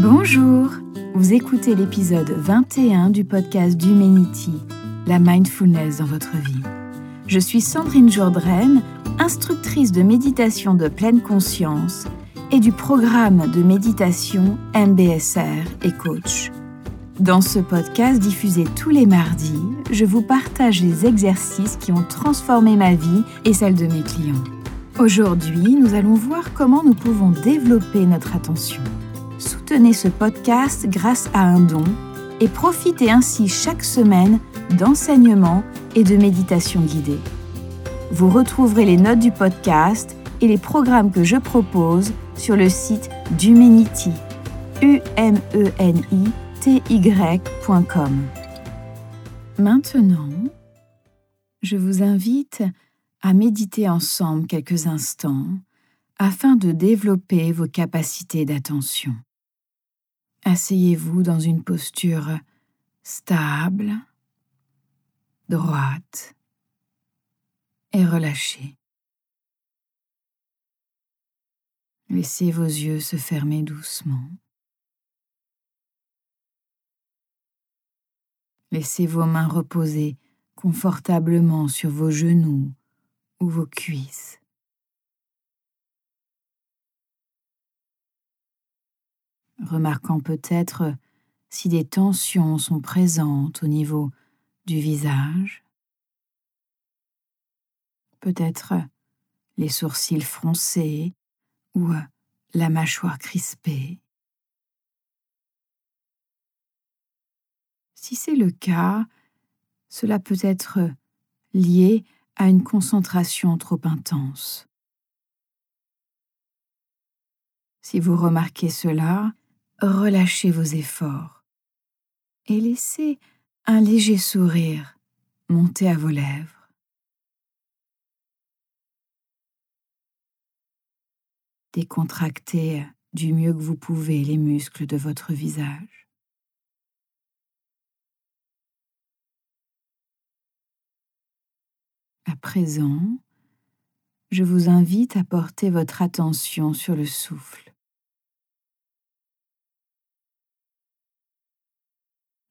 Bonjour, vous écoutez l'épisode 21 du podcast d'Humanity, la mindfulness dans votre vie. Je suis Sandrine Jourdraine, instructrice de méditation de pleine conscience et du programme de méditation MBSR et coach. Dans ce podcast diffusé tous les mardis, je vous partage les exercices qui ont transformé ma vie et celle de mes clients. Aujourd'hui, nous allons voir comment nous pouvons développer notre attention. Soutenez ce podcast grâce à un don et profitez ainsi chaque semaine d'enseignements et de méditations guidées. Vous retrouverez les notes du podcast et les programmes que je propose sur le site d'Humanity, u m e n i ty.com. Maintenant, je vous invite à méditer ensemble quelques instants afin de développer vos capacités d'attention. Asseyez-vous dans une posture stable, droite et relâchée. Laissez vos yeux se fermer doucement. Laissez vos mains reposer confortablement sur vos genoux ou vos cuisses. Remarquant peut-être si des tensions sont présentes au niveau du visage, peut-être les sourcils froncés ou la mâchoire crispée. Si c'est le cas, cela peut être lié à une concentration trop intense. Si vous remarquez cela, relâchez vos efforts et laissez un léger sourire monter à vos lèvres. Décontractez du mieux que vous pouvez les muscles de votre visage. À présent, je vous invite à porter votre attention sur le souffle,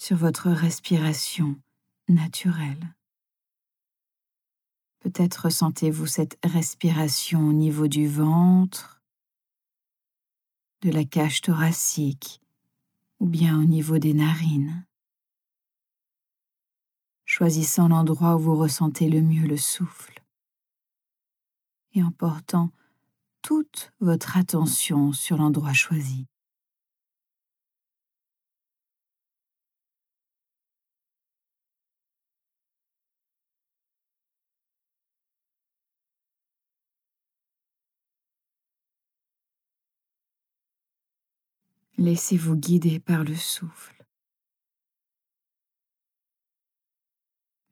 sur votre respiration naturelle. Peut-être ressentez-vous cette respiration au niveau du ventre, de la cage thoracique ou bien au niveau des narines choisissant l'endroit où vous ressentez le mieux le souffle et en portant toute votre attention sur l'endroit choisi. Laissez-vous guider par le souffle.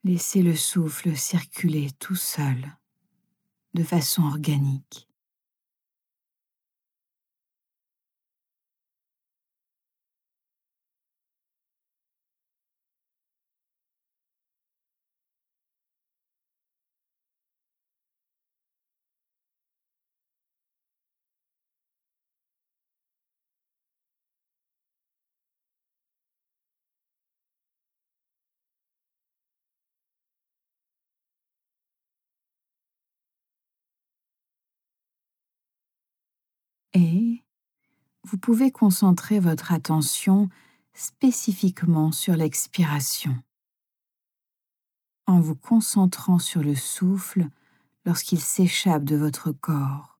Laissez le souffle circuler tout seul, de façon organique. Et vous pouvez concentrer votre attention spécifiquement sur l'expiration, en vous concentrant sur le souffle lorsqu'il s'échappe de votre corps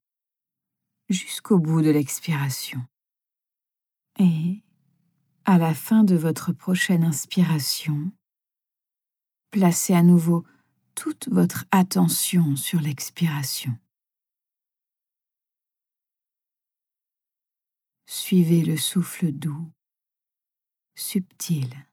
jusqu'au bout de l'expiration. Et, à la fin de votre prochaine inspiration, placez à nouveau toute votre attention sur l'expiration. Suivez le souffle doux, subtil.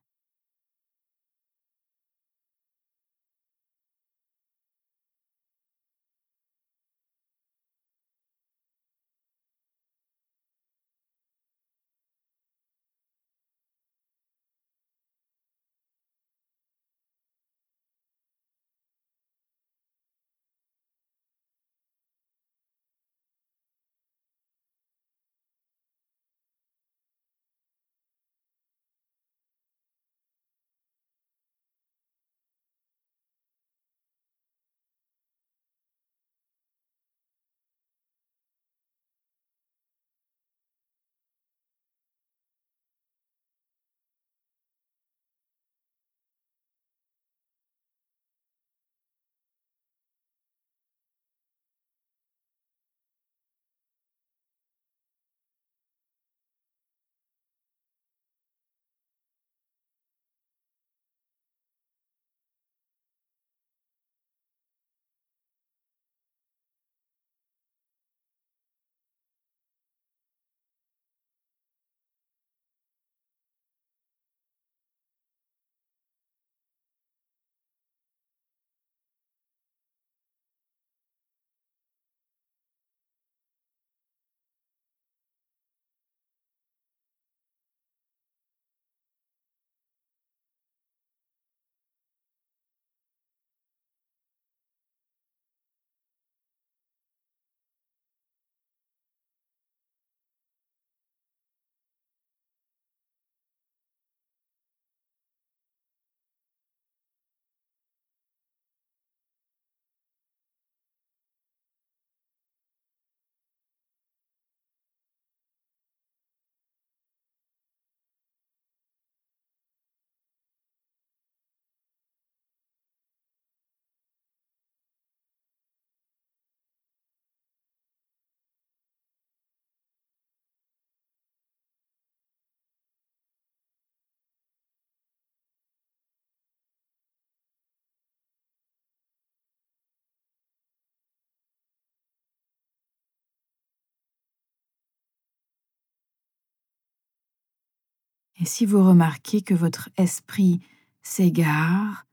Et si vous remarquez que votre esprit s'égare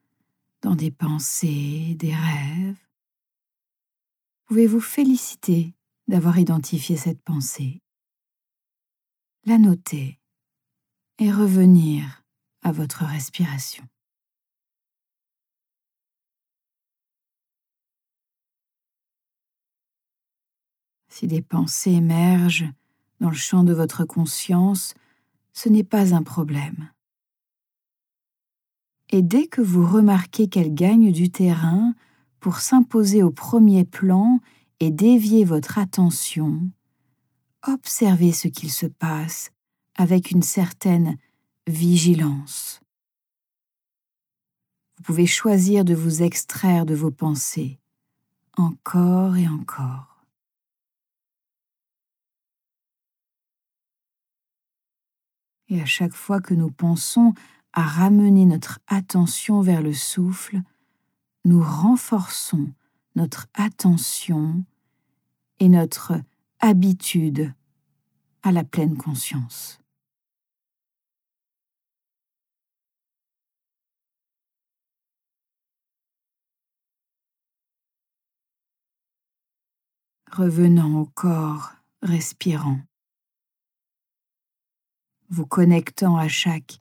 dans des pensées, des rêves, pouvez-vous féliciter d'avoir identifié cette pensée, la noter et revenir à votre respiration. Si des pensées émergent dans le champ de votre conscience, ce n'est pas un problème. Et dès que vous remarquez qu'elles gagnent du terrain pour s'imposer au premier plan et dévier votre attention, observez ce qu'il se passe avec une certaine vigilance. Vous pouvez choisir de vous extraire de vos pensées, encore et encore. Et à chaque fois que nous pensons à ramener notre attention vers le souffle, nous renforçons notre attention et notre habitude à la pleine conscience. Revenant au corps respirant, vous connectant à chaque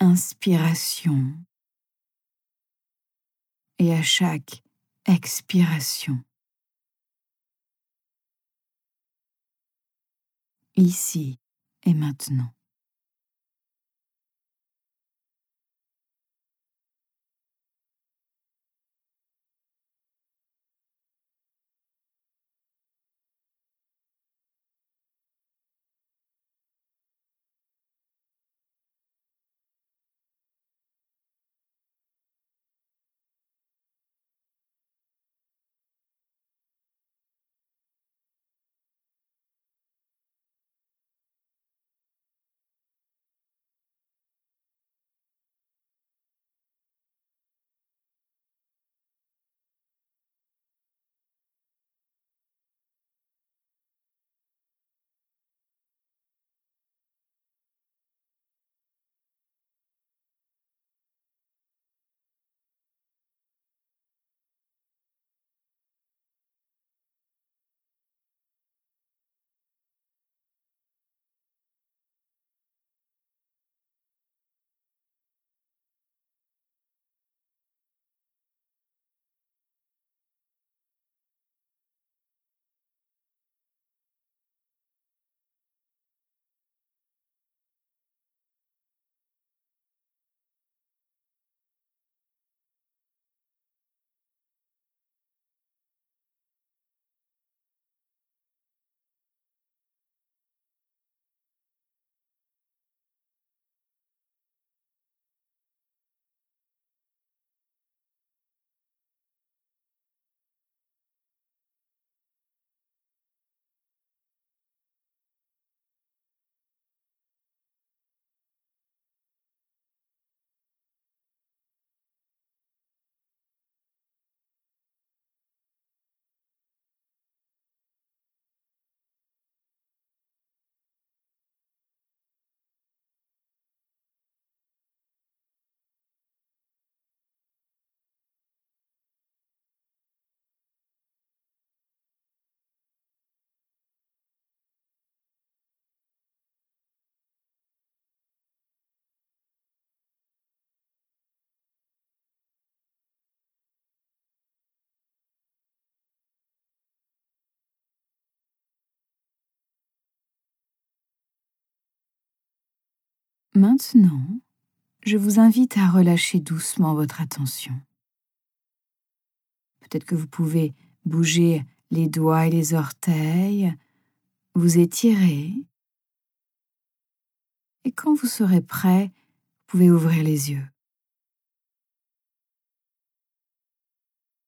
inspiration et à chaque expiration. ici et maintenant. Maintenant, je vous invite à relâcher doucement votre attention. Peut-être que vous pouvez bouger les doigts et les orteils, vous étirer. Et quand vous serez prêt, vous pouvez ouvrir les yeux.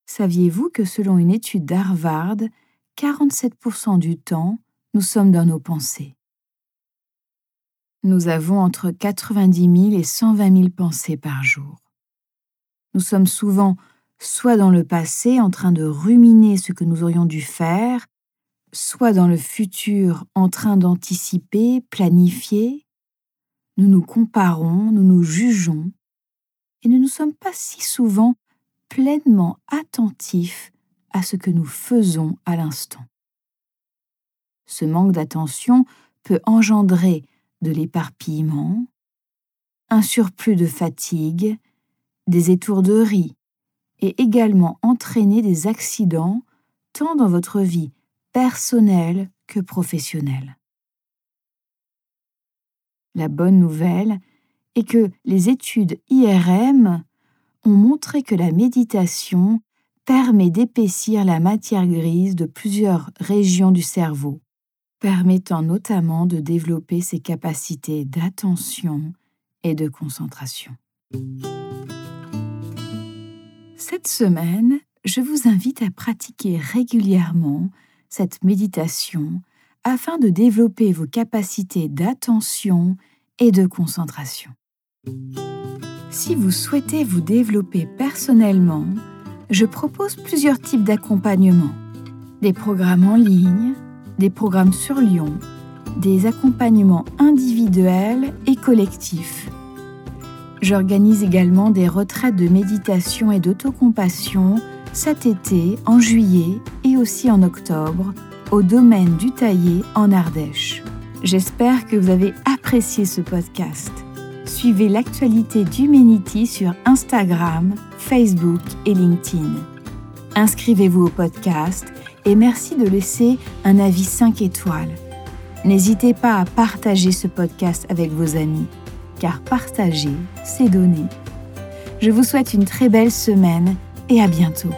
Saviez-vous que selon une étude d'Harvard, 47% du temps, nous sommes dans nos pensées? Nous avons entre 90 000 et 120 000 pensées par jour. Nous sommes souvent soit dans le passé en train de ruminer ce que nous aurions dû faire, soit dans le futur en train d'anticiper, planifier. nous nous comparons, nous nous jugeons, et nous ne sommes pas si souvent pleinement attentifs à ce que nous faisons à l'instant. Ce manque d'attention peut engendrer de l'éparpillement, un surplus de fatigue, des étourderies, et également entraîner des accidents tant dans votre vie personnelle que professionnelle. La bonne nouvelle est que les études IRM ont montré que la méditation permet d'épaissir la matière grise de plusieurs régions du cerveau, permettant notamment de développer ses capacités d'attention et de concentration. Cette semaine, je vous invite à pratiquer régulièrement cette méditation afin de développer vos capacités d'attention et de concentration. Si vous souhaitez vous développer personnellement, je propose plusieurs types d'accompagnement. Des programmes en ligne, des programmes sur Lyon, des accompagnements individuels et collectifs. J'organise également des retraites de méditation et d'autocompassion cet été, en juillet et aussi en octobre, au domaine du Taillé en Ardèche. J'espère que vous avez apprécié ce podcast. Suivez l'actualité d'Humanity sur Instagram, Facebook et LinkedIn. Inscrivez-vous au podcast et merci de laisser un avis 5 étoiles. N'hésitez pas à partager ce podcast avec vos amis, car partager, c'est donner. Je vous souhaite une très belle semaine et à bientôt.